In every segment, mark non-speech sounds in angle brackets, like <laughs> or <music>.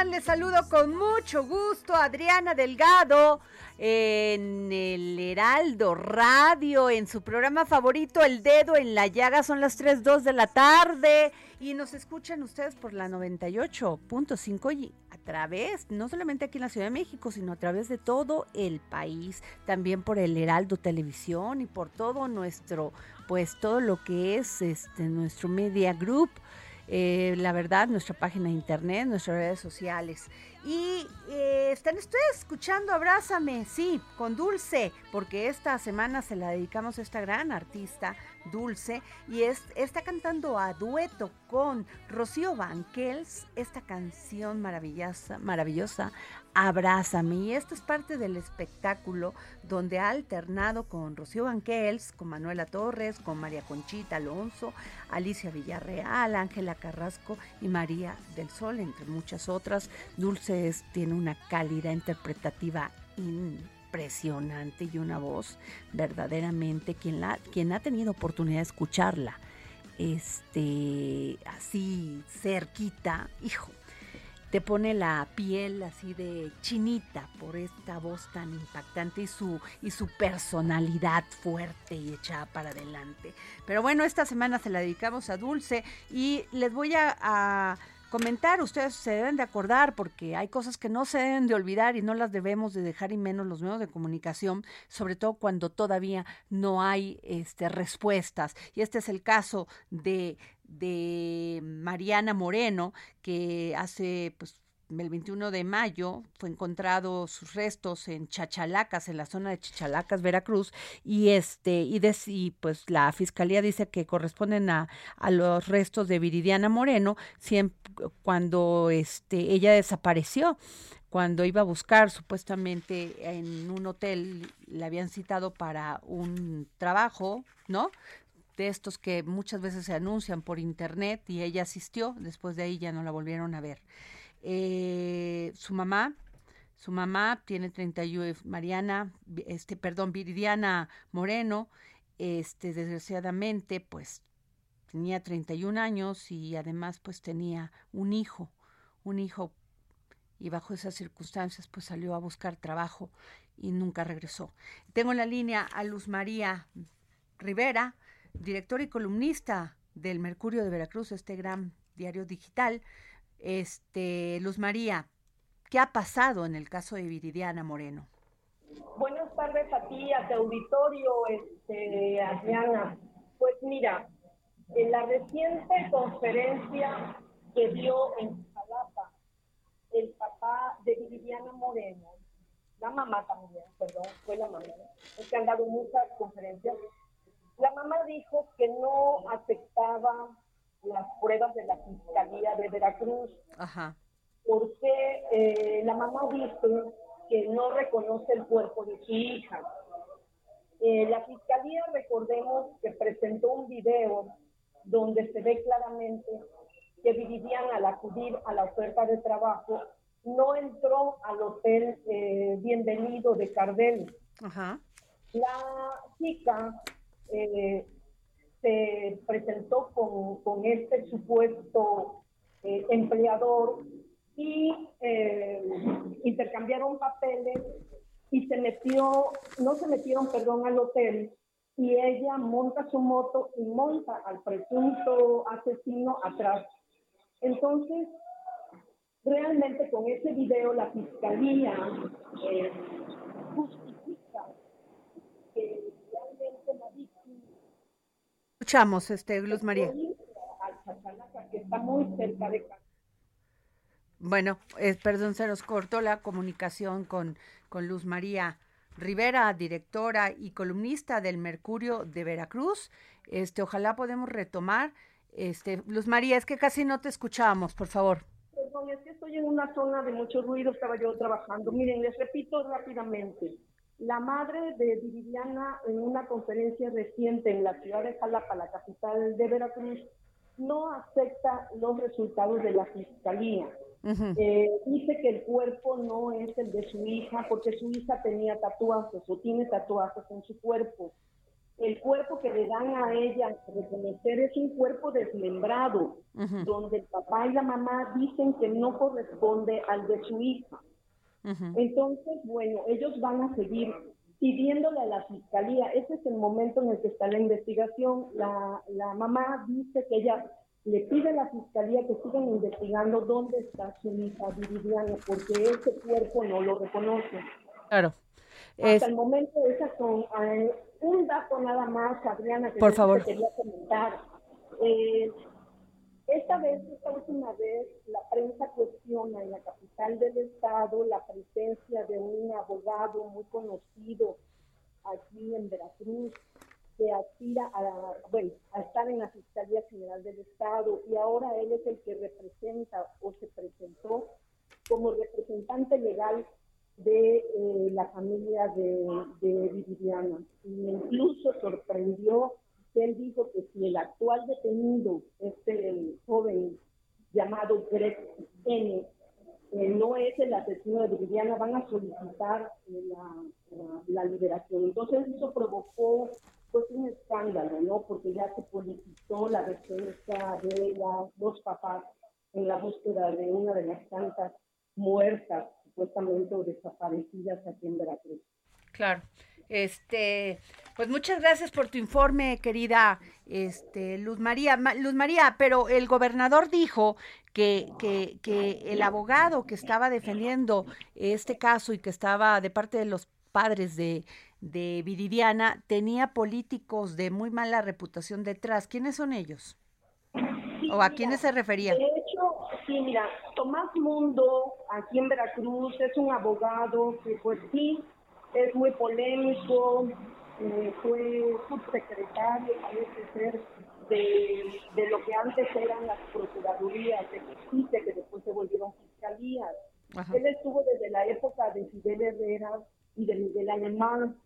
Están? Les saludo con mucho gusto, Adriana Delgado, en el Heraldo Radio, en su programa favorito, El Dedo en la Llaga, son las 3, 2 de la tarde, y nos escuchan ustedes por la 98.5 y a través, no solamente aquí en la Ciudad de México, sino a través de todo el país, también por el Heraldo Televisión y por todo nuestro, pues todo lo que es este nuestro Media Group. Eh, la verdad, nuestra página de internet, nuestras redes sociales. Y eh, están ustedes escuchando Abrázame, sí, con Dulce, porque esta semana se la dedicamos a esta gran artista, Dulce, y es, está cantando a dueto con Rocío Banquels esta canción maravillosa, maravillosa, Abrázame. Y esto es parte del espectáculo donde ha alternado con Rocío Banquels, con Manuela Torres, con María Conchita Alonso, Alicia Villarreal, Ángela Carrasco y María del Sol, entre muchas otras. Dulce es- tiene una calidad interpretativa impresionante y una voz verdaderamente quien, la, quien ha tenido oportunidad de escucharla este así cerquita, hijo, te pone la piel así de chinita por esta voz tan impactante y su y su personalidad fuerte y echada para adelante. Pero bueno, esta semana se la dedicamos a Dulce y les voy a, a comentar, ustedes se deben de acordar porque hay cosas que no se deben de olvidar y no las debemos de dejar y menos los medios de comunicación, sobre todo cuando todavía no hay este respuestas. Y este es el caso de de Mariana Moreno, que hace pues el 21 de mayo fue encontrado sus restos en Chachalacas, en la zona de Chachalacas, Veracruz, y este, y, des- y, pues la fiscalía dice que corresponden a, a los restos de Viridiana Moreno, cuando este, ella desapareció cuando iba a buscar supuestamente en un hotel, la habían citado para un trabajo, ¿no? De estos que muchas veces se anuncian por internet y ella asistió, después de ahí ya no la volvieron a ver. Eh, su mamá, su mamá tiene 31, Mariana, este, perdón, Viridiana Moreno, este, desgraciadamente, pues tenía 31 años y además pues tenía un hijo, un hijo y bajo esas circunstancias pues salió a buscar trabajo y nunca regresó. Tengo en la línea a Luz María Rivera, directora y columnista del Mercurio de Veracruz, este gran diario digital. Este, Luz María, ¿Qué ha pasado en el caso de Viridiana Moreno? Buenas tardes a ti, a tu auditorio, este, Adriana. Pues mira, en la reciente conferencia que dio en Jalapa el papá de Viviana Moreno, la mamá también, perdón, fue la mamá, es que han dado muchas conferencias, la mamá dijo que no aceptaba las pruebas de la Fiscalía de Veracruz. Ajá. Porque eh, la mamá dice que no reconoce el cuerpo de su hija. Eh, la Fiscalía, recordemos que presentó un video donde se ve claramente que Viridiana al acudir a la oferta de trabajo no entró al hotel eh, Bienvenido de Cardel. Ajá. La chica eh, se presentó con, con este supuesto eh, empleador y eh, intercambiaron papeles y se metió, no se metieron, perdón, al hotel y ella monta su moto y monta al presunto asesino atrás. Entonces, realmente con ese video la fiscalía eh, justifica que realmente la víctima Escuchamos, este, Luz María. al Chachalaca, que está muy cerca de casa. Bueno, eh, perdón, se nos cortó la comunicación con, con Luz María Rivera, directora y columnista del Mercurio de Veracruz. Este, ojalá podemos retomar. Este, Luz María, es que casi no te escuchábamos, por favor. Perdón, es que estoy en una zona de mucho ruido, estaba yo trabajando. Miren, les repito rápidamente. La madre de Viviana, en una conferencia reciente en la ciudad de Jalapa, la capital de Veracruz, no acepta los resultados de la fiscalía. Eh, dice que el cuerpo no es el de su hija porque su hija tenía tatuajes o tiene tatuajes en su cuerpo. El cuerpo que le dan a ella reconocer es un cuerpo desmembrado, donde el papá y la mamá dicen que no corresponde al de su hija. Entonces, bueno, ellos van a seguir pidiéndole a la fiscalía. Ese es el momento en el que está la investigación. La, la mamá dice que ella le pide a la fiscalía que sigan investigando dónde está su hija Viridiana, porque ese cuerpo no lo reconoce. Claro. Hasta Es- el momento, esas son eh, un dato nada más, Adriana, que Por favor. quería comentar. Eh, esta vez, esta última vez, la prensa cuestiona en la capital del estado la presencia de un abogado muy conocido aquí en Veracruz que aspira a, bueno, a estar en la Fiscalía General del Estado y ahora él es el que representa o se presentó como representante legal de eh, la familia de, de Viridiana. Y incluso sorprendió él dijo que si el actual detenido, este el joven llamado Greg N., eh, no es el asesino de Viridiana, van a solicitar eh, la, la- la liberación. Entonces eso provocó pues un escándalo, ¿no? Porque ya se politizó la defensa de las dos papás en la búsqueda de una de las tantas muertas, supuestamente o desaparecidas aquí en Veracruz. Claro. Este, pues muchas gracias por tu informe, querida este, Luz María. Ma- Luz María, pero el gobernador dijo que, que, que el abogado que estaba defendiendo este caso y que estaba de parte de los padres de, de Viridiana tenía políticos de muy mala reputación detrás. ¿Quiénes son ellos? Sí, ¿O a mira, quiénes se refería? De hecho, sí, mira, Tomás Mundo, aquí en Veracruz, es un abogado que, pues sí, es muy polémico, eh, fue subsecretario, parece ser, de, de lo que antes eran las procuradurías de justicia, que después se volvieron fiscalías. Ajá. Él estuvo desde la época de Fidel Herrera y de Miguel Alemán.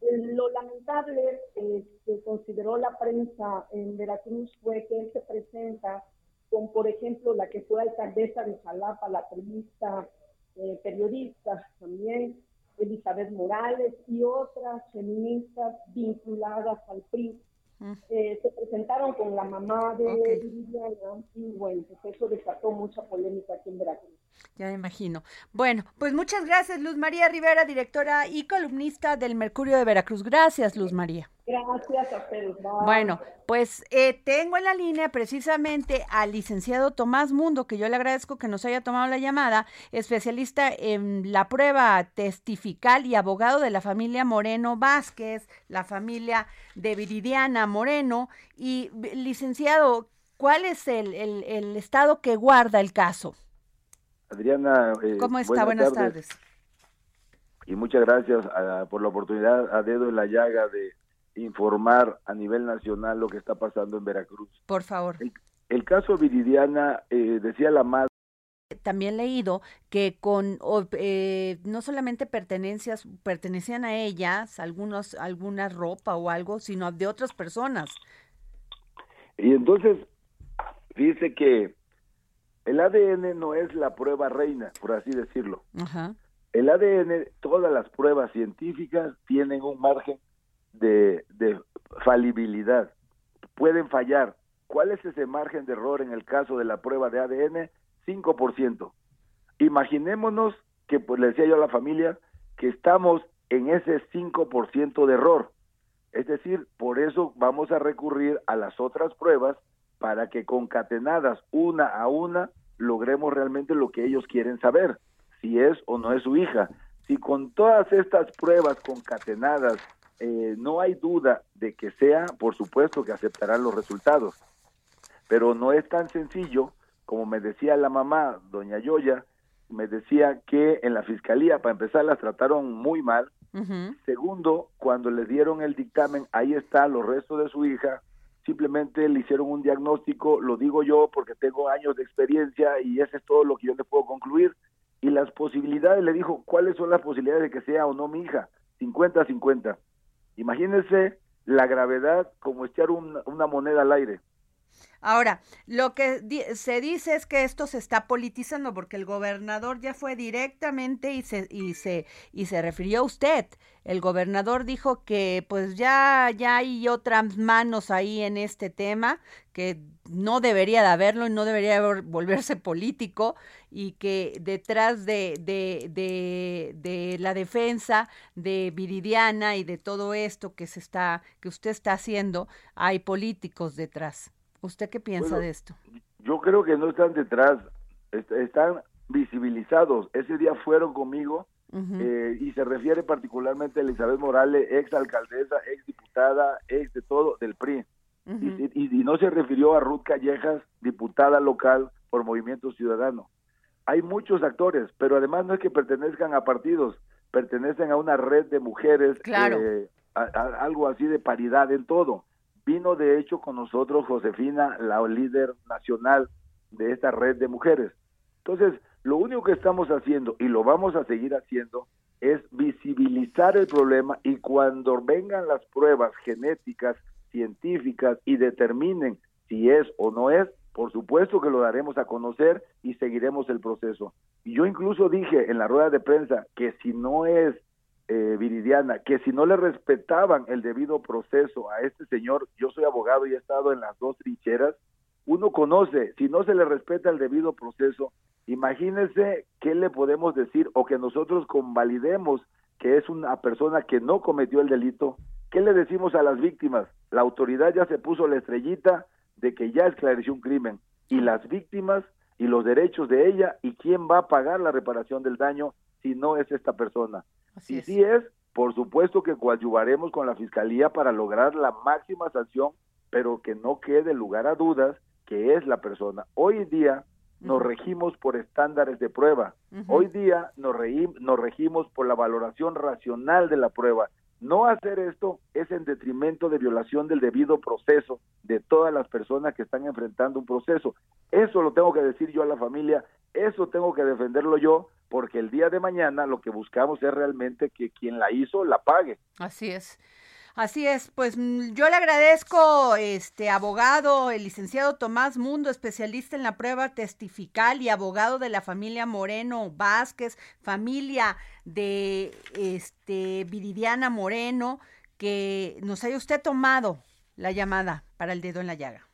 Eh, Lo lamentable eh, que consideró la prensa en Veracruz fue que él se presenta con, por ejemplo, la que fue alcaldesa de Jalapa, la periodista, eh, periodista también, Elizabeth Morales y otras feministas vinculadas al PRI. Mm. Eh, se presentaron con la mamá de Ok. Viridiana y bueno, pues eso desató mucha polémica aquí en Veracruz. Ya me imagino. Bueno, pues muchas gracias, Luz María Rivera, directora y columnista del Mercurio de Veracruz. Gracias, Luz María. Gracias a ustedes. Bueno, pues eh, tengo en la línea precisamente al licenciado Tomás Mundo, que yo le agradezco que nos haya tomado la llamada, especialista en la prueba testifical y abogado de la familia Moreno Vázquez, la familia de Viridiana Moreno. Y, licenciado, ¿cuál es el, el, el estado que guarda el caso? Adriana, eh, ¿Cómo está? Buenas, tardes. Y muchas gracias ah, por la oportunidad a dedo en la llaga de informar a nivel nacional lo que está pasando en Veracruz. Por favor. El, el caso Viridiana, eh, decía la madre, también leído que con eh, no solamente pertenencias pertenecían a ellas algunos alguna ropa o algo sino de otras personas y entonces dice que el ADN no es la prueba reina, por así decirlo. Ajá. El ADN, todas las pruebas científicas tienen un margen de, de falibilidad. Pueden fallar. ¿Cuál es ese margen de error en el caso de la prueba de ADN? 5%. Imaginémonos que, pues le decía yo a la familia, que estamos en ese 5% de error. Es decir, por eso vamos a recurrir a las otras pruebas para que concatenadas una a una logremos realmente lo que ellos quieren saber, si es o no es su hija. Si con todas estas pruebas concatenadas eh, no hay duda de que sea, por supuesto que aceptarán los resultados. Pero no es tan sencillo, como me decía la mamá, doña Yoya, me decía que en la fiscalía, para empezar, las trataron muy mal. Uh -huh. Segundo, cuando le dieron el dictamen, ahí está los restos de su hija, simplemente le hicieron un diagnóstico, lo digo yo porque tengo años de experiencia y ese es todo lo que yo le puedo concluir. Y las posibilidades, le dijo, ¿cuáles son las posibilidades de que sea o no mi hija? 50-50. Imagínense la gravedad como echar un, una moneda al aire. Ahora, lo que se dice es que esto se está politizando porque el gobernador ya fue directamente y se y se y se refirió a usted. El gobernador dijo que pues ya ya hay otras manos ahí en este tema que no debería de haberlo y no debería de volverse político y que detrás de, de, de, de la defensa de Viridiana y de todo esto que se está que usted está haciendo hay políticos detrás. ¿Usted qué piensa bueno, de esto? Yo creo que no están detrás, est están visibilizados. Ese día fueron conmigo uh -huh. eh, y se refiere particularmente a Elizabeth Morales, ex alcaldesa, ex diputada, ex de todo del PRI. Uh -huh. y, y, y, no se refirió a Ruth Callejas, diputada local por Movimiento Ciudadano. Hay muchos actores, pero además no es que pertenezcan a partidos, pertenecen a una red de mujeres, claro. eh, a, a, algo así de paridad en todo. Vino de hecho con nosotros Josefina, la líder nacional de esta red de mujeres. Entonces, lo único que estamos haciendo y lo vamos a seguir haciendo es visibilizar el problema y cuando vengan las pruebas genéticas, científicas y determinen si es o no es, por supuesto que lo daremos a conocer y seguiremos el proceso. Y yo incluso dije en la rueda de prensa que si no es eh, Viridiana, que si no le respetaban el debido proceso a este señor, yo soy abogado y he estado en las dos trincheras, uno conoce, si no se le respeta el debido proceso, imagínense qué le podemos decir o que nosotros convalidemos que es una persona que no cometió el delito, ¿qué le decimos a las víctimas? La autoridad ya se puso la estrellita de que ya esclareció un crimen y las víctimas y los derechos de ella y quién va a pagar la reparación del daño si no es esta persona. Así y es. si es, por supuesto que coadyuvaremos con la Fiscalía para lograr la máxima sanción, pero que no quede lugar a dudas que es la persona. Hoy en día nos uh -huh. regimos por estándares de prueba. Uh -huh. Hoy día nos, nos regimos por la valoración racional de la prueba. No hacer esto es en detrimento de violación del debido proceso de todas las personas que están enfrentando un proceso. Eso lo tengo que decir yo a la familia, eso tengo que defenderlo yo, porque el día de mañana lo que buscamos es realmente que quien la hizo la pague. Así es. Así es, pues mm, yo le agradezco, este abogado, el licenciado Tomás Mundo, especialista en la prueba testifical y abogado de la familia Moreno Vázquez, familia de este Viridiana Moreno, que nos haya usted tomado la llamada para el dedo en la llaga.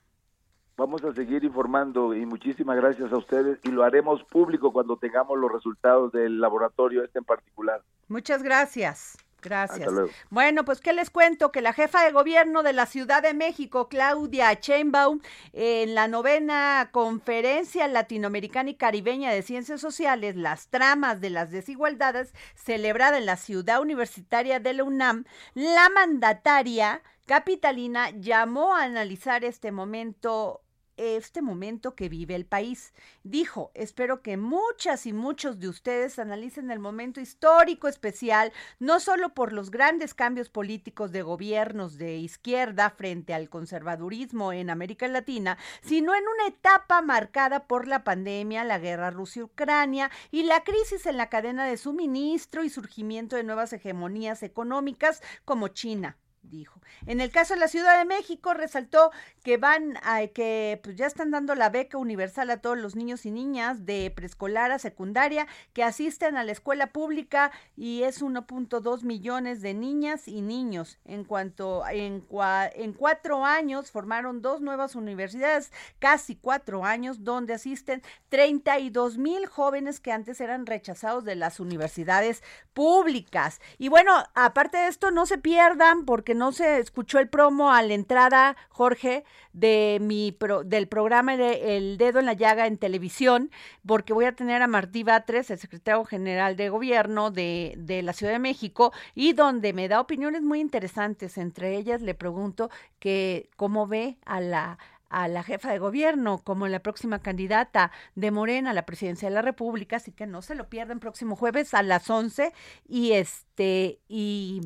Vamos a seguir informando y muchísimas gracias a ustedes y lo haremos público cuando tengamos los resultados del laboratorio este en particular. Muchas gracias. Gracias. Bueno, pues qué les cuento que la jefa de gobierno de la Ciudad de México, Claudia Sheinbaum, en la novena conferencia latinoamericana y caribeña de ciencias sociales, las tramas de las desigualdades, celebrada en la ciudad universitaria de la UNAM, la mandataria capitalina llamó a analizar este momento este momento que vive el país. Dijo, espero que muchas y muchos de ustedes analicen el momento histórico especial, no solo por los grandes cambios políticos de gobiernos de izquierda frente al conservadurismo en América Latina, sino en una etapa marcada por la pandemia, la guerra Rusia-Ucrania y la crisis en la cadena de suministro y surgimiento de nuevas hegemonías económicas como China dijo. En el caso de la Ciudad de México, resaltó que van a que pues ya están dando la beca universal a todos los niños y niñas de preescolar a secundaria que asisten a la escuela pública y es 1.2 millones de niñas y niños. En cuanto en, en cuatro años formaron dos nuevas universidades, casi cuatro años, donde asisten 32 mil jóvenes que antes eran rechazados de las universidades públicas. Y bueno, aparte de esto, no se pierdan porque no se escuchó el promo a la entrada, Jorge, de mi pro, del programa de El Dedo en la Llaga en televisión, porque voy a tener a Martí Batres, el secretario general de gobierno de, de la Ciudad de México, y donde me da opiniones muy interesantes. Entre ellas le pregunto que cómo ve a la a la jefa de gobierno como la próxima candidata de Morena a la presidencia de la República, así que no se lo pierdan próximo jueves a las 11 y este y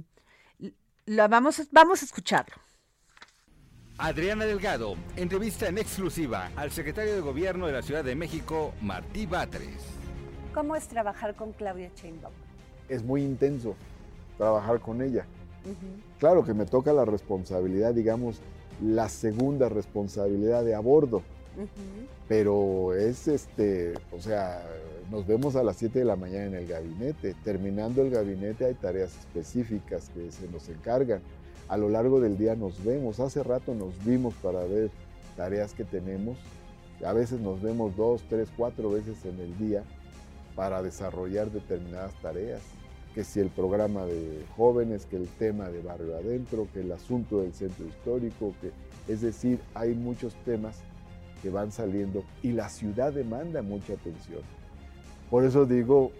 lo vamos, vamos a escucharlo. Adriana Delgado, entrevista en exclusiva al secretario de Gobierno de la Ciudad de México, Martí Batres. ¿Cómo es trabajar con Claudia Sheinbaum? Es muy intenso trabajar con ella. Uh -huh. Claro que me toca la responsabilidad, digamos, la segunda responsabilidad de a bordo. Pero es este, o sea, nos vemos a las 7 de la mañana en el gabinete. Terminando el gabinete hay tareas específicas que se nos encargan. A lo largo del día nos vemos. Hace rato nos vimos para ver tareas que tenemos. A veces nos vemos dos, tres, cuatro veces en el día para desarrollar determinadas tareas. Que si el programa de jóvenes, que el tema de barrio adentro, que el asunto del centro histórico, que es decir, hay muchos temas que van saliendo y la ciudad demanda mucha atención. Por eso digo,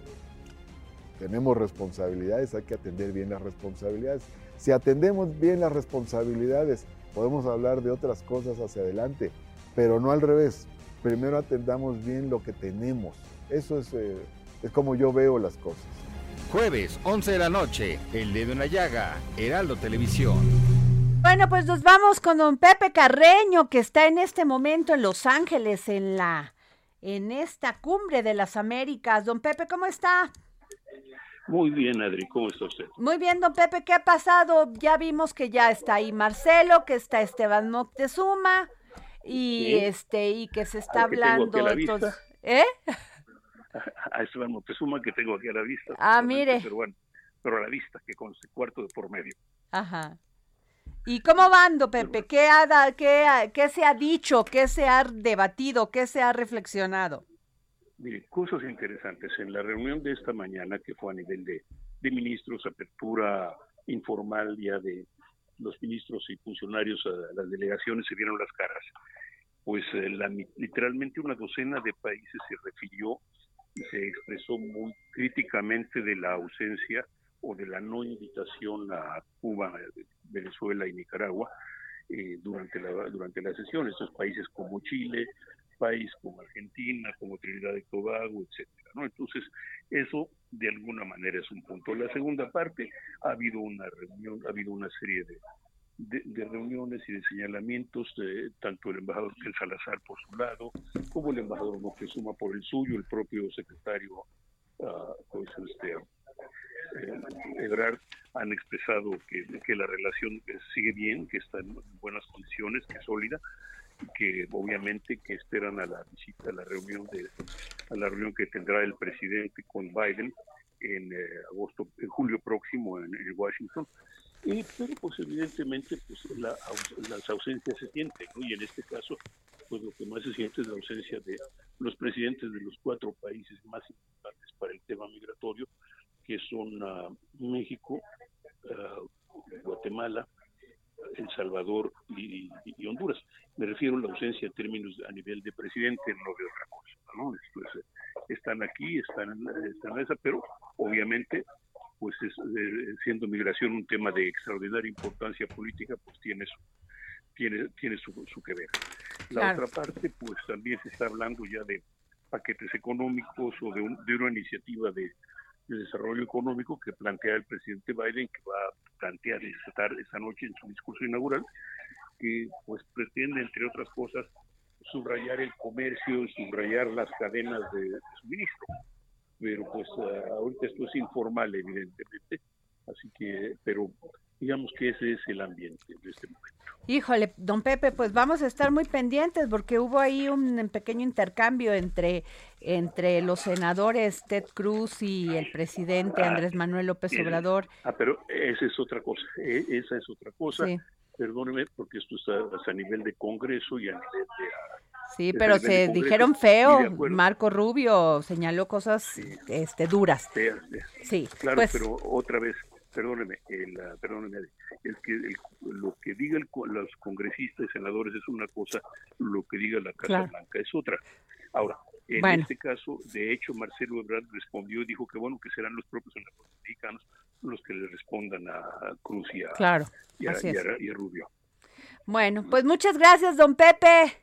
tenemos responsabilidades, hay que atender bien las responsabilidades. Si atendemos bien las responsabilidades, podemos hablar de otras cosas hacia adelante, pero no al revés. Primero atendamos bien lo que tenemos. Eso es, eh, es como yo veo las cosas. Jueves, 11 de la noche, El Dedo en la Llaga, Heraldo Televisión. Bueno, pues nos vamos con don Pepe Carreño, que está en este momento en Los Ángeles, en la en esta cumbre de las Américas. Don Pepe, ¿cómo está? Muy bien, Adri, ¿cómo está usted? Muy bien, don Pepe, ¿qué ha pasado? Ya vimos que ya está ahí Marcelo, que está Esteban Moctezuma y ¿Sí? este y que se está Al que hablando tengo aquí a la entonces, vista. ¿eh? <laughs> A Esteban Moctezuma que tengo aquí a la vista. Ah, mire. Pero bueno, pero a la vista, que con este cuarto de por medio. Ajá. ¿Y cómo van, don Pepe? ¿Qué, ha qué, ¿Qué se ha dicho? ¿Qué se ha debatido? ¿Qué se ha reflexionado? Mire, cosas interesantes. En la reunión de esta mañana, que fue a nivel de, de ministros, apertura informal ya de los ministros y funcionarios a las delegaciones, se vieron las caras. Pues eh, la literalmente una docena de países se refirió y se expresó muy críticamente de la ausencia o de la no invitación a Cuba, Venezuela y Nicaragua eh, durante la durante la sesión. Estos países como Chile, país como Argentina, como Trinidad y Tobago, etcétera, ¿no? Entonces, eso de alguna manera es un punto. La segunda parte, ha habido una reunión, ha habido una serie de, de, de reuniones y de señalamientos, de, tanto el embajador Ken Salazar por su lado, como el embajador Moctezuma por el suyo, el propio secretario, ah, pues, este, Ebrard han expresado que, que la relación eh, sigue bien, que está en buenas condiciones, que es sólida, que obviamente que esperan a la visita, a la reunión de, a la reunión que tendrá el presidente con Biden en eh, agosto, en julio próximo en, en Washington. Y, pero pues evidentemente pues la, las ausencias se sienten, ¿no? y en este caso pues lo que más se siente es la ausencia de los presidentes de los cuatro países más importantes para el tema migratorio, que son ah, México, ah, Guatemala, El Salvador y, Honduras. Me refiero a la ausencia en términos a nivel de presidente, no de otra cosa. ¿no? Están aquí, están, están en esa, pero obviamente pues es, eh, siendo migración un tema de extraordinaria importancia política, pues tiene su, tiene, tiene su, su que ver. La otra parte, pues también se está hablando ya de paquetes económicos o de, de una iniciativa de, desarrollo económico que plantea el presidente Biden, que va a plantear esta, esta noche en su discurso inaugural, que pues pretende, entre otras cosas, subrayar el comercio, subrayar las cadenas de suministro. Pero pues ah, ahorita esto es informal evidentemente, así que, pero digamos que ese es el ambiente de este momento. Híjole, don Pepe, pues vamos a estar muy pendientes porque hubo ahí un pequeño intercambio entre, entre los senadores Ted Cruz y el presidente ah, Andrés Manuel López Obrador. Ah, pero esa es otra cosa, e, esa es otra cosa. Perdóneme, porque esto está a nivel de Congreso y a nivel de Sí, pero se dijeron feo. Marco Rubio señaló cosas este, duras. Sí, claro, pues pero otra vez, perdóneme, el, perdóneme, es que lo que digan los congresistas y senadores es una cosa, lo que diga la Casa Blanca es otra. Ahora, en este caso, de hecho, Marcelo Ebrard respondió y dijo que bueno, que serán los propios senadores mexicanos los que le respondan a Cruz y a, y a Rubio. Bueno, pues muchas gracias, don Pepe.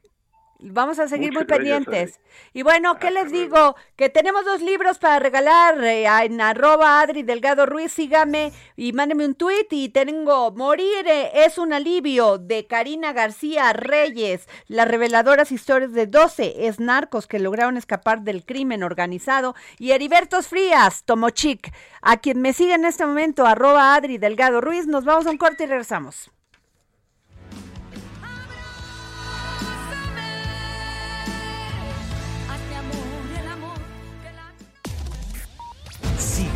Vamos a seguir muy pendientes. Y bueno, ¿qué les digo? Que tenemos dos libros para regalar eh, en arroba Adri Delgado Ruiz. Sígame y mándeme un tweet. Y tengo Morir eh, es un alivio de Karina García Reyes. Las reveladoras historias de 12 es narcos que lograron escapar del crimen organizado. Y Heribertos Frías, Tomochic. A quien me sigue en este momento, arroba Adri Delgado Ruiz. Nos vamos a un corte y regresamos.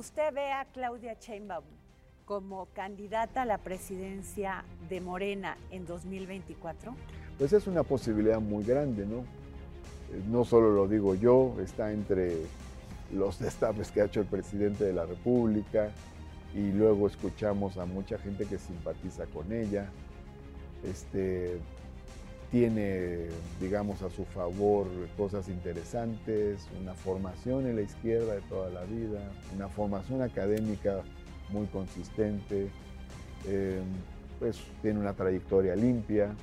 ¿Usted ve a Claudia Sheinbaum como candidata a la presidencia de Morena en 2024? Pues es una posibilidad muy grande, ¿no? Eh, no solo lo digo yo, está entre los destapes que ha hecho el presidente de la República y luego escuchamos a mucha gente que simpatiza con ella. Este, tiene, digamos, a su favor cosas interesantes, una formación en la izquierda de toda la vida, una formación académica muy consistente, eh, pues tiene una trayectoria limpia,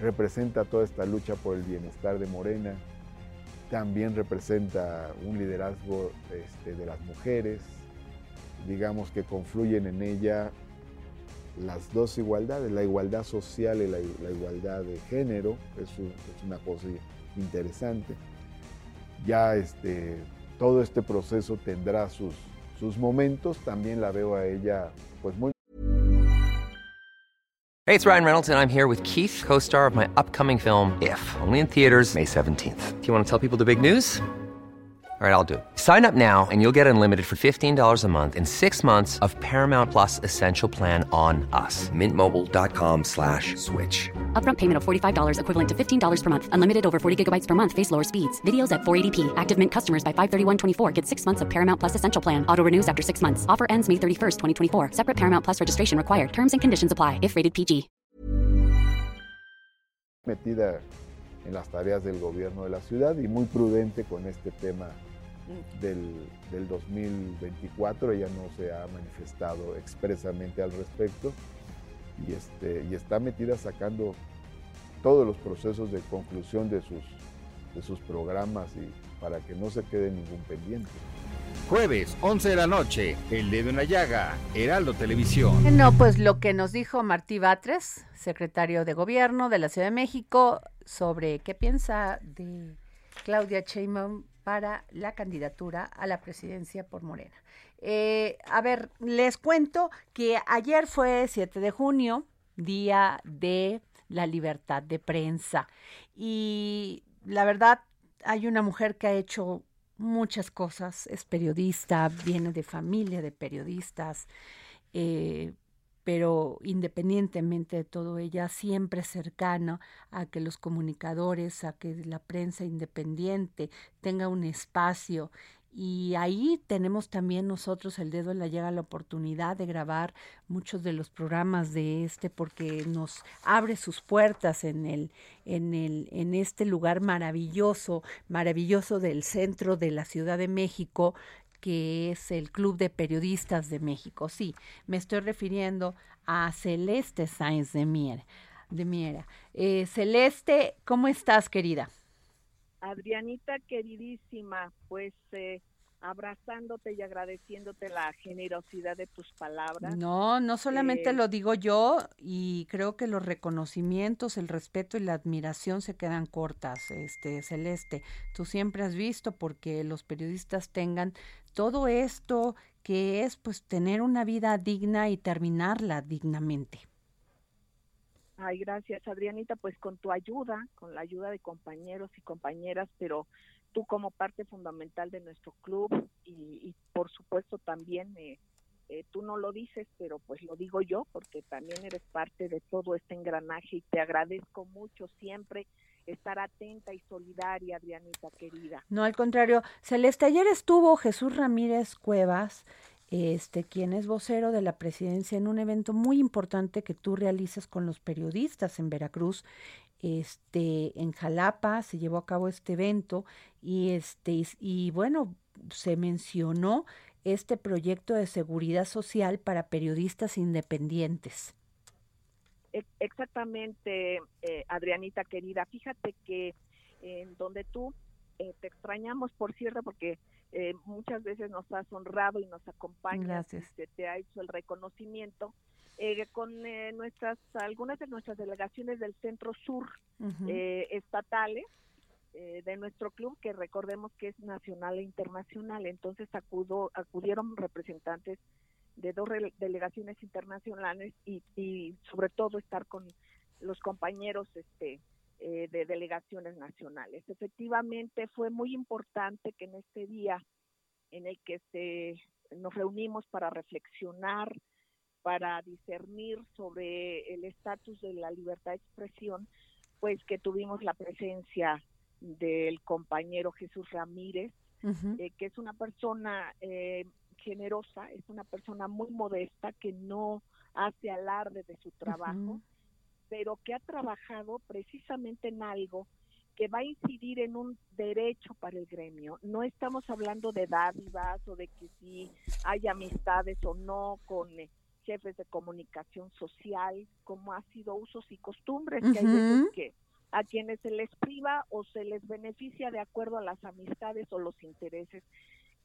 representa toda esta lucha por el bienestar de Morena, también representa un liderazgo este, de las mujeres, digamos que confluyen en ella las dos igualdades, la igualdad social y la, igualdad de género, eso es una cosa interesante. Ya este, todo este proceso tendrá sus, sus momentos, también la veo a ella pues muy... Hey, it's Ryan Reynolds and I'm here with Keith, co-star of my upcoming film If, only in theaters May 17th. Do you want to tell people the big news? All right, I'll do it. Sign up now and you'll get unlimited for $15 a month in six months of Paramount Plus Essential Plan on us. Mintmobile.com slash switch. Upfront payment of $45 equivalent to $15 per month. Unlimited over 40 gigabytes per month. Face lower speeds. Videos at 480p. Active Mint customers by 531.24 get six months of Paramount Plus Essential Plan. Auto renews after six months. Offer ends May 31st, 2024. Separate Paramount Plus registration required. Terms and conditions apply if rated PG. metida en las tareas del gobierno de la ciudad y muy prudente con este tema del, del 2024. Ella no se ha manifestado expresamente al respecto y, este, y está metida sacando todos los procesos de conclusión de sus, de sus programas y para que no se quede ningún pendiente. Jueves, 11 de la noche, El Dedo en la Llaga, Heraldo Televisión. No, pues lo que nos dijo Martí Batres, secretario de Gobierno de la Ciudad de México, sobre qué piensa de Claudia Sheinbaum para la candidatura a la presidencia por Morena. Eh, a ver, les cuento que ayer fue 7 de junio, día de la libertad de prensa. Y la verdad, hay una mujer que ha hecho muchas cosas, es periodista, viene de familia de periodistas, eh, pero independientemente de todo ella, siempre cercana a que los comunicadores, a que la prensa independiente tenga un espacio. Y ahí tenemos también nosotros el dedo en la llega la oportunidad de grabar muchos de los programas de este porque nos abre sus puertas en el en el en este lugar maravilloso, maravilloso del centro de la Ciudad de México que es el Club de Periodistas de México. Sí, me estoy refiriendo a Celeste Sáenz de Miera. De Miera. Eh, Celeste, ¿cómo estás, querida? Adrianita queridísima, pues eh, abrazándote y agradeciéndote la generosidad de tus palabras. No, no solamente Eh, lo digo yo y creo que los reconocimientos, el respeto y la admiración se quedan cortas, este Celeste. Tú siempre has visto porque los periodistas tengan todo esto que es pues tener una vida digna y terminarla dignamente. Ay, gracias, Adrianita, pues con tu ayuda, con la ayuda de compañeros y compañeras, pero tú como parte fundamental de nuestro club y, y por supuesto también, eh, eh, tú no lo dices, pero pues lo digo yo, porque también eres parte de todo este engranaje y te agradezco mucho siempre estar atenta y solidaria, Adrianita querida. No, al contrario, Celeste, ayer estuvo Jesús Ramírez Cuevas, este, quien es vocero de la presidencia en un evento muy importante que tú realizas con los periodistas en Veracruz. Este, en Jalapa se llevó a cabo este evento y este, y, y bueno, se mencionó este proyecto de seguridad social para periodistas independientes. E- Exactamente, eh, Adrianita querida. Fíjate que en donde tú eh, te extrañamos, por cierto, porque eh, muchas veces nos has honrado y nos acompañas. Gracias. y Se te ha hecho el reconocimiento eh, con eh, nuestras algunas de nuestras delegaciones del Centro Sur eh, estatales eh, de nuestro club, que recordemos que es nacional e internacional. Entonces acudo, acudieron representantes de dos delegaciones internacionales y, y sobre todo estar con los compañeros este eh, de delegaciones nacionales. Efectivamente fue muy importante que en este día en el que se, nos reunimos para reflexionar, para discernir sobre el estatus de la libertad de expresión, pues que tuvimos la presencia del compañero Jesús Ramírez, eh, que es una persona eh, generosa, es una persona muy modesta que no hace alarde de su trabajo, pero que ha trabajado precisamente en algo que va a incidir en un derecho para el gremio. No estamos hablando de dádivas o de que si hay amistades o no con eh, jefes de comunicación social, como ha sido usos y costumbres, que hay veces que a quienes se les priva o se les beneficia de acuerdo a las amistades o los intereses.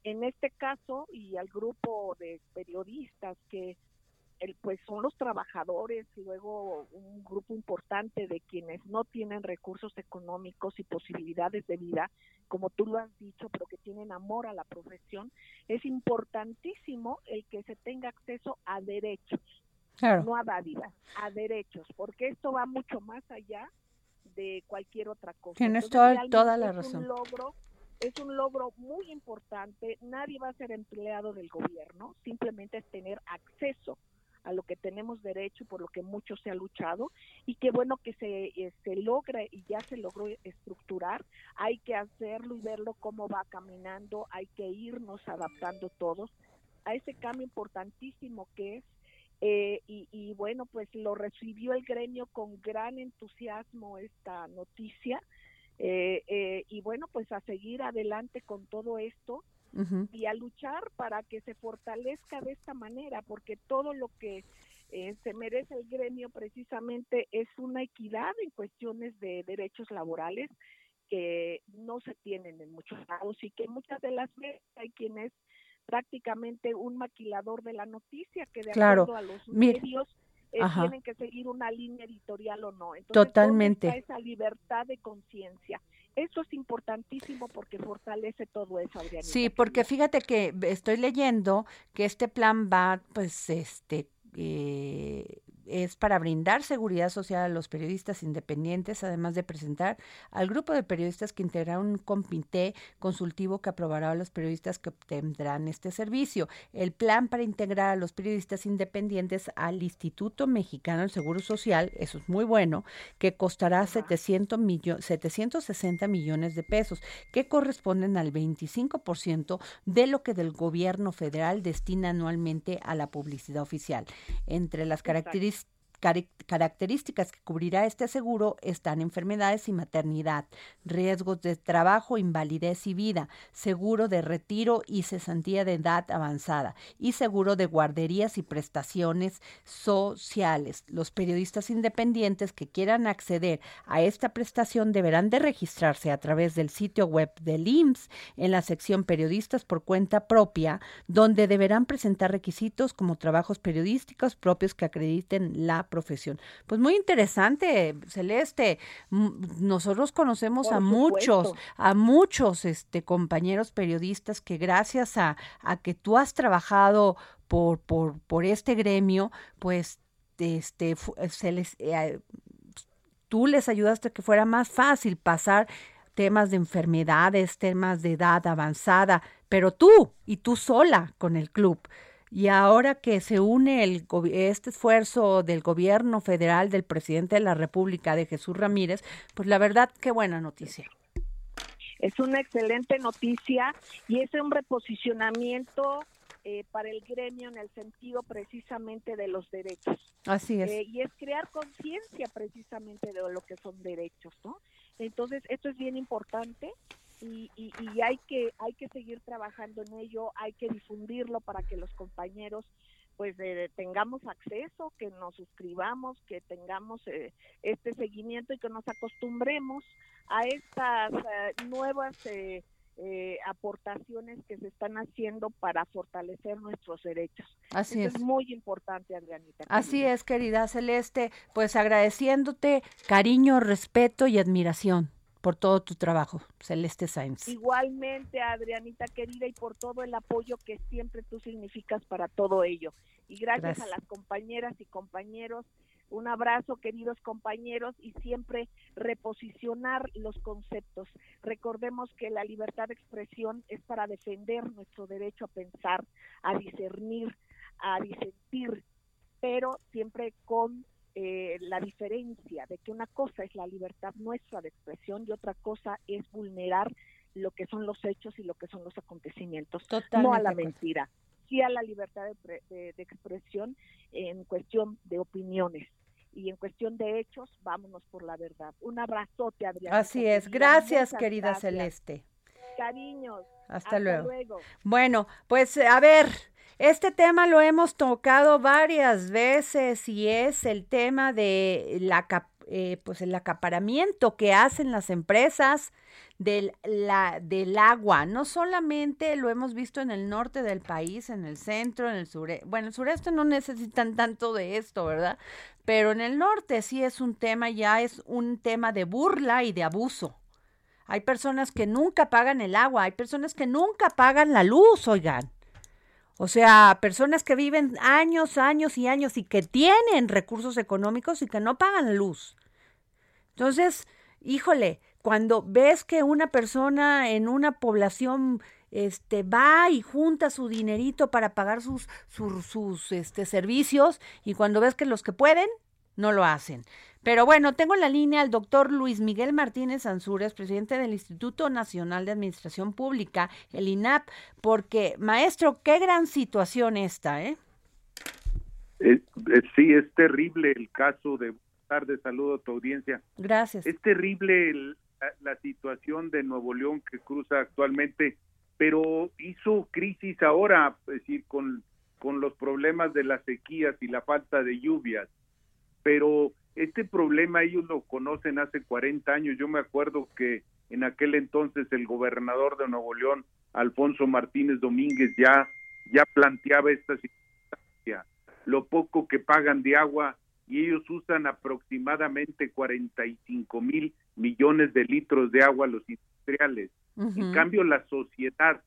En este caso, y al grupo de periodistas que el, pues son los trabajadores y luego un grupo importante de quienes no tienen recursos económicos y posibilidades de vida, como tú lo has dicho, pero que tienen amor a la profesión, es importantísimo el que se tenga acceso a derechos, Claro. no a dádivas, a derechos, porque esto va mucho más allá de cualquier otra cosa. Tienes Entonces, toda- toda la es razón. Un logro, es un logro muy importante. Nadie va a ser empleado del gobierno, simplemente es tener acceso a lo que tenemos derecho, por lo que mucho se ha luchado, y qué bueno que se, eh, se logre y ya se logró estructurar. Hay que hacerlo y verlo cómo va caminando, hay que irnos adaptando todos a ese cambio importantísimo que es eh, y, y, bueno, pues lo recibió el gremio con gran entusiasmo esta noticia. Eh, eh, y bueno, pues a seguir adelante con todo esto y a luchar para que se fortalezca de esta manera, porque todo lo que se merece el gremio precisamente es una equidad en cuestiones de derechos laborales que no se tienen en muchos lados y que muchas de las veces hay quienes prácticamente un maquilador de la noticia que de acuerdo a los medios eh, tienen que seguir una línea editorial o no. Entonces, Totalmente. esa libertad de conciencia. Eso es importantísimo porque fortalece todo eso. Sí, porque fíjate que estoy leyendo que este plan va, pues, este, eh, es para brindar seguridad social a los periodistas independientes, además de presentar al grupo de periodistas que integrarán un comité consultivo que aprobará a los periodistas que obtendrán este servicio. El plan para integrar a los periodistas independientes al Instituto Mexicano del Seguro Social, eso es muy bueno, que costará 700 760 millones de pesos, que corresponden al 25% de lo que del gobierno federal destina anualmente a la publicidad oficial. Entre las características características que cubrirá este seguro están enfermedades y maternidad, riesgos de trabajo, invalidez y vida, seguro de retiro y cesantía de edad avanzada y seguro de guarderías y prestaciones sociales. Los periodistas independientes que quieran acceder a esta prestación deberán de registrarse a través del sitio web del IMSS en la sección periodistas por cuenta propia, donde deberán presentar requisitos como trabajos periodísticos propios que acrediten la profesión. Pues muy interesante, Celeste. Nosotros conocemos a muchos, a muchos este, compañeros periodistas que gracias a, a que tú has trabajado por, por, por este gremio, pues este, se les, eh, tú les ayudaste a que fuera más fácil pasar temas de enfermedades, temas de edad avanzada, pero tú y tú sola con el club. Y ahora que se une el, este esfuerzo del gobierno federal, del presidente de la República, de Jesús Ramírez, pues la verdad, qué buena noticia. Es una excelente noticia y es un reposicionamiento eh, para el gremio en el sentido precisamente de los derechos. Así es. Eh, y es crear conciencia precisamente de lo que son derechos, ¿no? Entonces, esto es bien importante y, y, hay que hay que seguir trabajando en ello, hay que difundirlo para que los compañeros pues tengamos acceso, que nos suscribamos, que tengamos eh, este seguimiento y que nos acostumbremos a estas eh, nuevas eh, aportaciones que se están haciendo para fortalecer nuestros derechos. Así es. es muy importante, Adrianita. Así es, querida Celeste, pues agradeciéndote cariño, respeto y admiración por todo tu trabajo, Celeste Sáenz. Igualmente, Adrianita querida, y por todo el apoyo que siempre tú significas para todo ello. Y gracias, a las compañeras y compañeros. Un abrazo, queridos compañeros, y siempre reposicionar los conceptos. Recordemos que la libertad de expresión es para defender nuestro derecho a pensar, a discernir, a disentir, pero siempre con eh, la diferencia de que una cosa es la libertad nuestra de expresión y otra cosa es vulnerar lo que son los hechos y lo que son los acontecimientos, no a la mentira, sí a la libertad de, expresión en cuestión de opiniones y en cuestión de hechos, vámonos por la verdad. Un abrazote, Adriana. Así es, gracias querida Celeste. Cariños. Hasta, luego. Bueno, pues a ver, este tema lo hemos tocado varias veces y es el tema de la eh, pues el acaparamiento que hacen las empresas del, la, del agua. No solamente lo hemos visto en el norte del país, en el centro, en el sureste. Bueno, el sureste no necesitan tanto de esto, ¿verdad? Pero en el norte sí es un tema, ya es un tema de burla y de abuso. Hay personas que nunca pagan el agua, hay personas que nunca pagan la luz, oigan. O sea, personas que viven años, años y años y que tienen recursos económicos y que no pagan luz. Entonces, híjole, cuando ves que una persona en una población este va y junta su dinerito para pagar sus, sus, sus este, servicios y cuando ves que los que pueden no lo hacen. Pero bueno, tengo en la línea al doctor Luis Miguel Martínez Ansúrez, presidente del Instituto Nacional de Administración Pública, el INAP, porque, maestro, qué gran situación esta, ¿eh? Eh, eh, sí, es terrible el caso de tarde saludo a tu audiencia. Gracias. Es terrible el- la, la situación de Nuevo León que cruza actualmente, pero hizo crisis ahora, es decir, con, con los problemas de las sequías y la falta de lluvias. Pero este problema ellos lo conocen hace 40 años. Yo me acuerdo que en aquel entonces el gobernador de Nuevo León, Alfonso Martínez Domínguez, ya, ya planteaba esta circunstancia. Lo poco que pagan de agua y ellos usan aproximadamente 45 mil millones de litros de agua los industriales. En cambio, la sociedad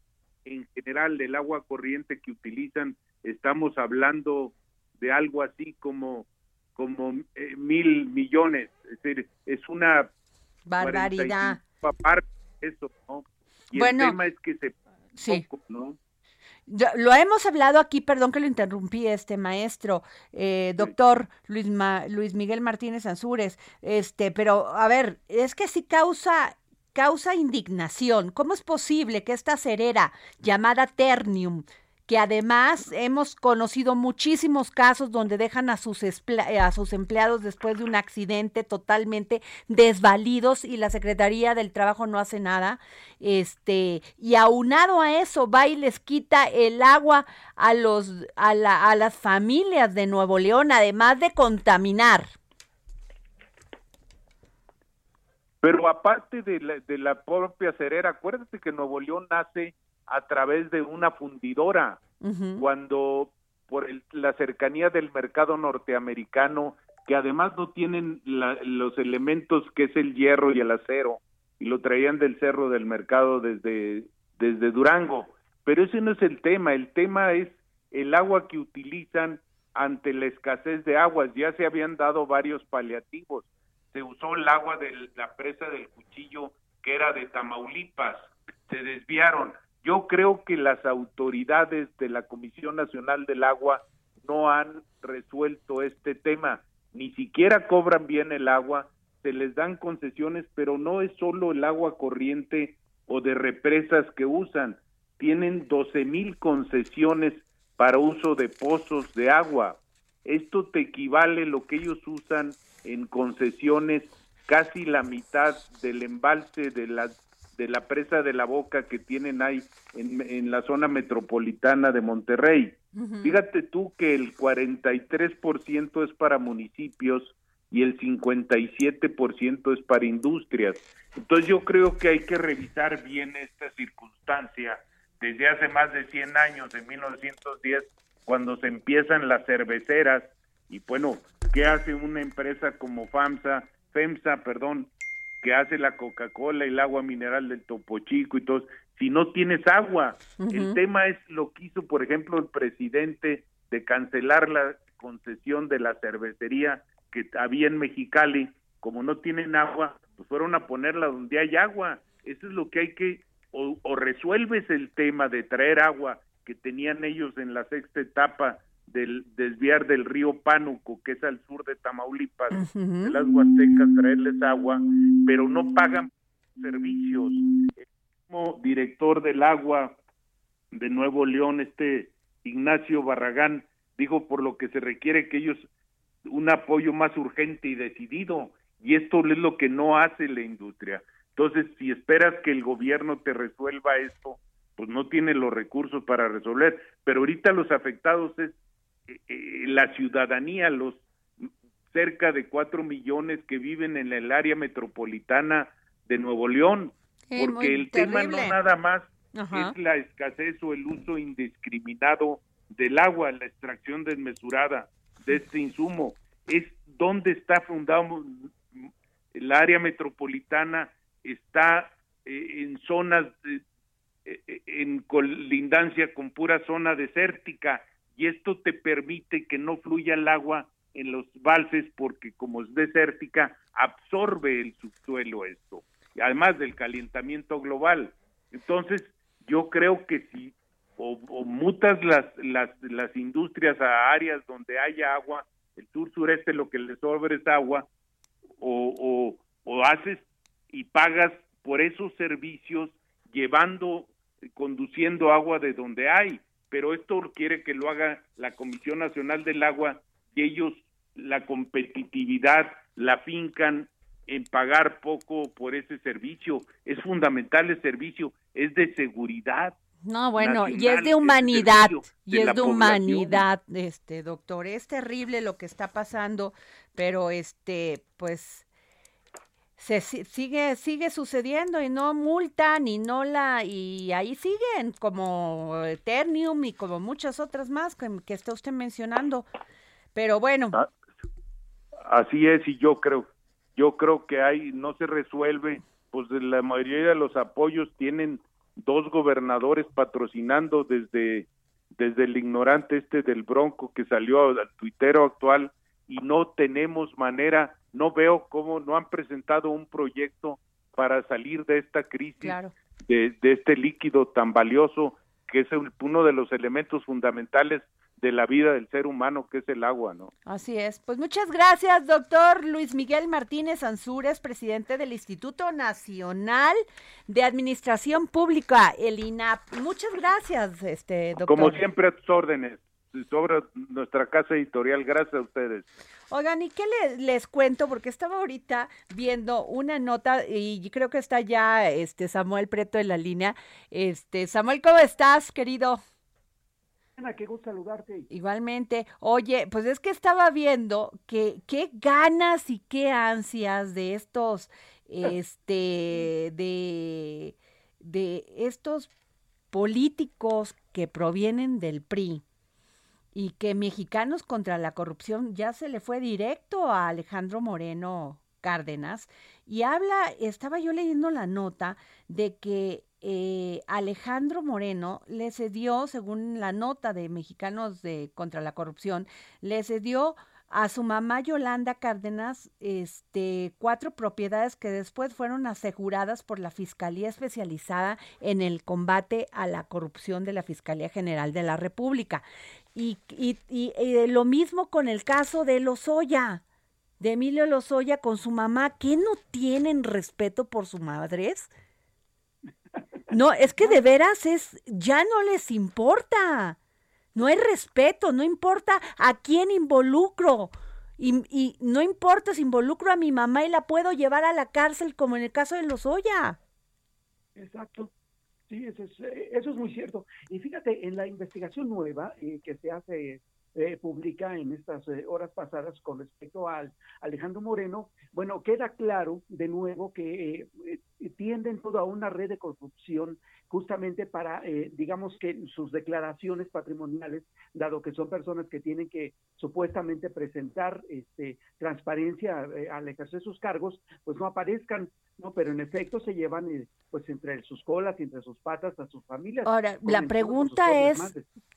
en general del agua corriente que utilizan, estamos hablando de algo así como como eh, mil millones, es decir, es una Barbaridad. 45 aparte eso, ¿no? Y Bueno, el tema es que se sí. poco, ¿no? Lo hemos hablado aquí, perdón que lo interrumpí, este maestro, eh, doctor Luis, Ma- Luis Miguel Martínez Ansúrez, este, pero a ver, es que sí causa, causa indignación. ¿Cómo es posible que esta cerera llamada Ternium, que además hemos conocido muchísimos casos donde dejan a sus, eh, a sus empleados después de un accidente totalmente desvalidos y la Secretaría del Trabajo no hace nada, este, y aunado a eso va y les quita el agua a los a, la- a las familias de Nuevo León, además de contaminar. Pero aparte de la, de la propia cerera, acuérdate que Nuevo León nace a través de una fundidora, cuando por el- la cercanía del mercado norteamericano, que además no tienen la- los elementos que es el hierro y el acero, y lo traían del cerro del mercado desde, desde Durango. Pero ese no es el tema, el tema es el agua que utilizan ante la escasez de aguas. Ya se habían dado varios paliativos. Se usó el agua de la presa del cuchillo que era de Tamaulipas. Se desviaron. Yo creo que las autoridades de la Comisión Nacional del Agua no han resuelto este tema. Ni siquiera cobran bien el agua, se les dan concesiones, pero no es solo el agua corriente o de represas que usan. Tienen 12 mil concesiones para uso de pozos de agua. Esto te equivale lo que ellos usan en concesiones casi la mitad del embalse de la de la presa de la boca que tienen ahí en, en la zona metropolitana de Monterrey. Fíjate tú que el 43% es para municipios y el 57% es para industrias. Entonces yo creo que hay que revisar bien esta circunstancia desde hace más de 100 años, en 1910, cuando se empiezan las cerveceras y bueno, ¿qué hace una empresa como FAMSA, FEMSA, perdón, que hace la Coca-Cola y el agua mineral del Topo Chico y todo, si no tienes agua. El tema es lo que hizo, por ejemplo, el presidente de cancelar la concesión de la cervecería que había en Mexicali, como no tienen agua, pues fueron a ponerla donde hay agua. Eso es lo que hay que, o, o resuelves el tema de traer agua que tenían ellos en la sexta etapa del desviar del río Pánuco, que es al sur de Tamaulipas, de las Huastecas, traerles agua, pero no pagan servicios. El mismo director del agua de Nuevo León, este Ignacio Barragán, dijo por lo que se requiere que ellos un apoyo más urgente y decidido, y esto es lo que no hace la industria. Entonces, si esperas que el gobierno te resuelva esto, pues no tiene los recursos para resolver. Pero ahorita los afectados es la ciudadanía, los cerca de cuatro millones que viven en el área metropolitana de Nuevo León, Sí, porque el tema no nada más Ajá. es la escasez o el uso indiscriminado del agua, la extracción desmesurada de este insumo, es donde está fundado el área metropolitana, está eh, en zonas de- eh, en colindancia con pura zona desértica y esto te permite que no fluya el agua en los valses porque como es desértica absorbe el subsuelo esto, además del calentamiento global. Entonces, yo creo que si o, mutas las, las, las industrias a áreas donde haya agua, el sur sureste lo que le sobra es agua, o, o, o haces y pagas por esos servicios llevando, conduciendo agua de donde hay. Pero esto quiere que lo haga la Comisión Nacional del Agua y ellos la competitividad la fincan en pagar poco por ese servicio. Es fundamental el servicio, es de seguridad. No, bueno, y es de humanidad, y es de humanidad, este doctor. Es terrible lo que está pasando, pero este, pues se sigue sigue sucediendo y no multan y no la y ahí siguen como Eternium y como muchas otras más que, que está usted mencionando. Pero bueno. Ah, así es y yo creo yo creo que hay no se resuelve, pues la mayoría de los apoyos tienen dos gobernadores patrocinando desde desde el ignorante este del Bronco que salió al tuitero actual y no tenemos manera, no veo cómo no han presentado un proyecto para salir de esta crisis, de, de, este líquido tan valioso que es uno de los elementos fundamentales de la vida del ser humano, que es el agua, ¿no? Así es. Pues muchas gracias, doctor Luis Miguel Martínez Ansúrez, presidente del Instituto Nacional de Administración Pública, el INAP. Muchas gracias, este doctor. Como siempre, a tus órdenes. Sobre nuestra casa editorial, gracias a ustedes. Oigan, ¿y qué les, les cuento? Porque estaba ahorita viendo una nota y creo que está ya este Samuel Preto en la línea. Este, Samuel, ¿cómo estás, querido? qué gusto saludarte. Igualmente. Oye, pues es que estaba viendo que qué ganas y qué ansias de estos, este, de, de estos políticos que provienen del PRI y que Mexicanos contra la Corrupción ya se le fue directo a Alejandro Moreno Cárdenas y habla, estaba yo leyendo la nota de que eh, Alejandro Moreno le cedió, según la nota de Mexicanos de contra la Corrupción, le cedió a su mamá Yolanda Cárdenas este, cuatro propiedades que después fueron aseguradas por la Fiscalía Especializada en el combate a la corrupción de la Fiscalía General de la República. Y, y, y, lo mismo con el caso de Lozoya, de Emilio Lozoya con su mamá, que no tienen respeto por su madres. No, es que de veras es, ya no les importa. No hay respeto, no importa a quién involucro. Y, y, no importa si involucro a mi mamá y la puedo llevar a la cárcel, como en el caso de Lozoya. Exacto. Sí, eso es, eh, eso es muy cierto. Y fíjate, en la investigación nueva eh, que se hace eh, publica en estas eh, horas pasadas con respecto al Alejandro Moreno, bueno, queda claro de nuevo que eh, tienden toda una red de corrupción justamente para, digamos que sus declaraciones patrimoniales, dado que son personas que tienen que supuestamente presentar este, transparencia al ejercer sus cargos, pues no aparezcan, ¿no? Pero en efecto se llevan pues entre sus colas y entre sus patas a sus familias. Ahora, la pregunta es,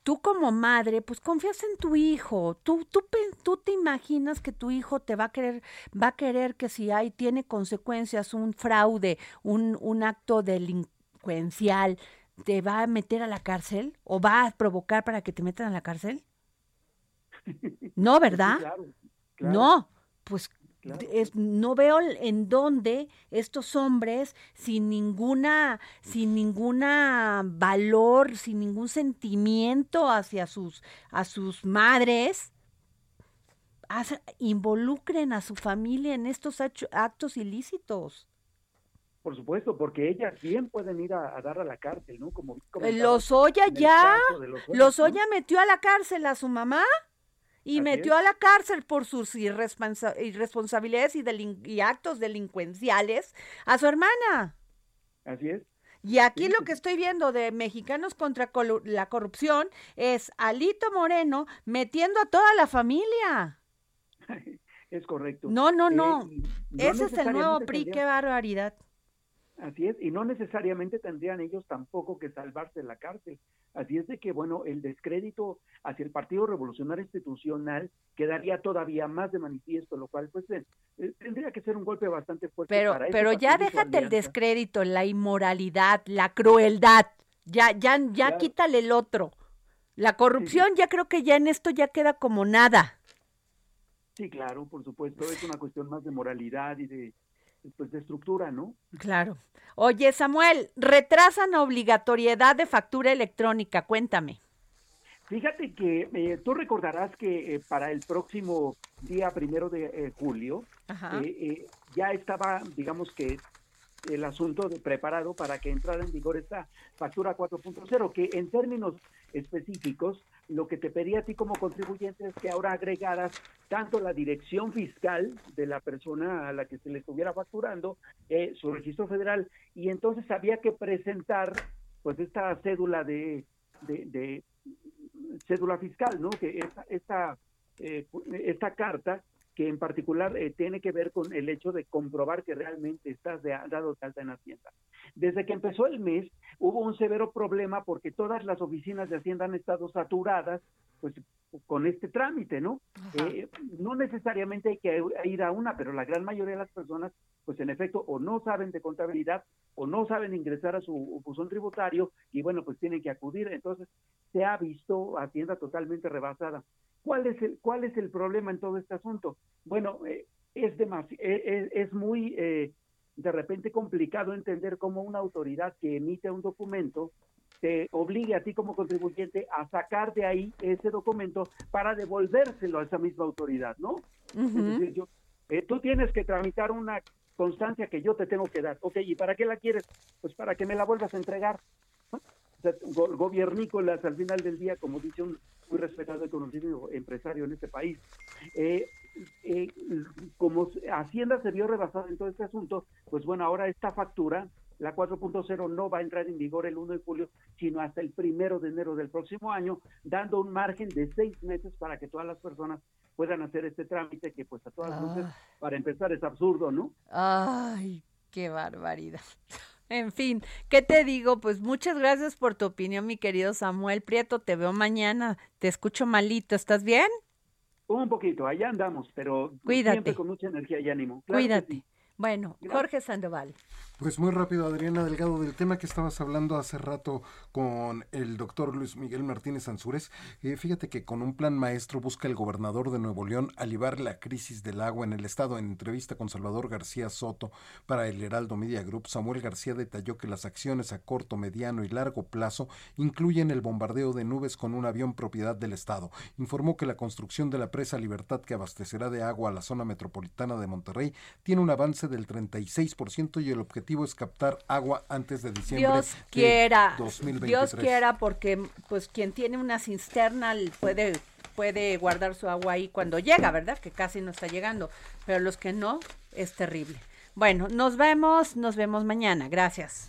tú como madre, pues confías en tu hijo, tú, tú, tú te imaginas que tu hijo te va a querer, va a querer que si hay, tiene consecuencias, un fraude, un, un acto delincuencial, te va a meter a la cárcel o va a provocar para que te metan a la cárcel? <laughs> No, ¿verdad? No, pues es, no veo en dónde estos hombres sin ninguna sin ninguna valor sin ningún sentimiento hacia sus a sus madres involucren a su familia en estos actos ilícitos. Por supuesto, porque ellas bien pueden ir a, dar a la cárcel, ¿no? Como, los Oya ya, los Oya metió a la cárcel a su mamá y metió a la cárcel por sus irresponsabilidades y, actos delincuenciales a su hermana. Así es. Y aquí lo que estoy viendo de Mexicanos contra la corrupción es Alito Moreno metiendo a toda la familia. <laughs> Es correcto. No, no, no. Eh, Ese es el nuevo PRI, qué barbaridad. Así es, y no necesariamente tendrían ellos tampoco que salvarse de la cárcel. Así es de que, bueno, el descrédito hacia el Partido Revolucionario Institucional quedaría todavía más de manifiesto, lo cual, pues, eh, eh, tendría que ser un golpe bastante fuerte. Pero, pero ya déjate el descrédito, la inmoralidad, la crueldad, ya, ya, ya quítale el otro. La corrupción, ya creo que ya en esto ya queda como nada. Sí, claro, por supuesto, es una cuestión más de moralidad y de pues de estructura, ¿no? Claro. Oye, Samuel, retrasan obligatoriedad de factura electrónica, cuéntame. Fíjate que eh, tú recordarás que eh, para el próximo día primero de eh, julio ya estaba, digamos que el asunto de preparado para que entrara en vigor esta factura 4.0, que en términos específicos lo que te pedía a ti como contribuyente es que ahora agregaras tanto la dirección fiscal de la persona a la que se le estuviera facturando, su registro federal, y entonces había que presentar pues esta cédula de, de cédula fiscal, ¿no? Que esta, esta, eh, esta carta que en particular eh, tiene que ver con el hecho de comprobar que realmente estás de, dado de alta en Hacienda. Desde que empezó el mes hubo un severo problema porque todas las oficinas de Hacienda han estado saturadas pues con este trámite, ¿no? Eh, no necesariamente hay que ir a una, pero la gran mayoría de las personas, pues en efecto, o no saben de contabilidad o no saben ingresar a su buzón tributario y bueno, pues tienen que acudir. Entonces, se ha visto Hacienda totalmente rebasada. ¿Cuál es el, cuál es el problema en todo este asunto? Bueno, eh, es, demasi eh, es, muy de repente complicado entender cómo una autoridad que emite un documento te obligue a ti como contribuyente a sacar de ahí ese documento para devolvérselo a esa misma autoridad, ¿no? Es decir, yo, eh, tú tienes que tramitar una constancia que yo te tengo que dar. Ok, ¿y para qué la quieres? Pues para que me la vuelvas a entregar. O sea, gobiernícolas al final del día, como dice un muy respetado y conocido empresario en este país. Eh, eh, como Hacienda se vio rebasada en todo este asunto, pues bueno, ahora esta factura la 4.0 no va a entrar en vigor el 1 de julio, sino hasta el primero de enero del próximo año, dando un margen de seis meses para que todas las personas puedan hacer este trámite que pues a todas luces, ah. para empezar, es absurdo, ¿no? Ay, qué barbaridad. En fin, ¿qué te digo? Pues muchas gracias por tu opinión, mi querido Samuel Prieto. Te veo mañana. Te escucho malito. ¿Estás bien? Un poquito, allá andamos, pero Cuídate. siempre con mucha energía y ánimo. Cuídate. Bueno, Jorge Sandoval. Pues muy rápido, Adriana Delgado, del tema que estabas hablando hace rato con el doctor Luis Miguel Martínez Ansúrez. Eh, fíjate que con un plan maestro busca el gobernador de Nuevo León alivar la crisis del agua en el estado. En entrevista con Salvador García Soto para el Heraldo Media Group, Samuel García detalló que las acciones a corto, mediano y largo plazo incluyen el bombardeo de nubes con un avión propiedad del estado. Informó que la construcción de la presa Libertad que abastecerá de agua a la zona metropolitana de Monterrey tiene un avance del 36% y el objetivo es captar agua antes de diciembre Dios quiera, 2023. Dios quiera porque pues quien tiene una cisterna puede puede guardar su agua ahí cuando llega, ¿verdad? Que casi no está llegando, pero los que no es terrible. Bueno, nos vemos, nos vemos mañana. Gracias.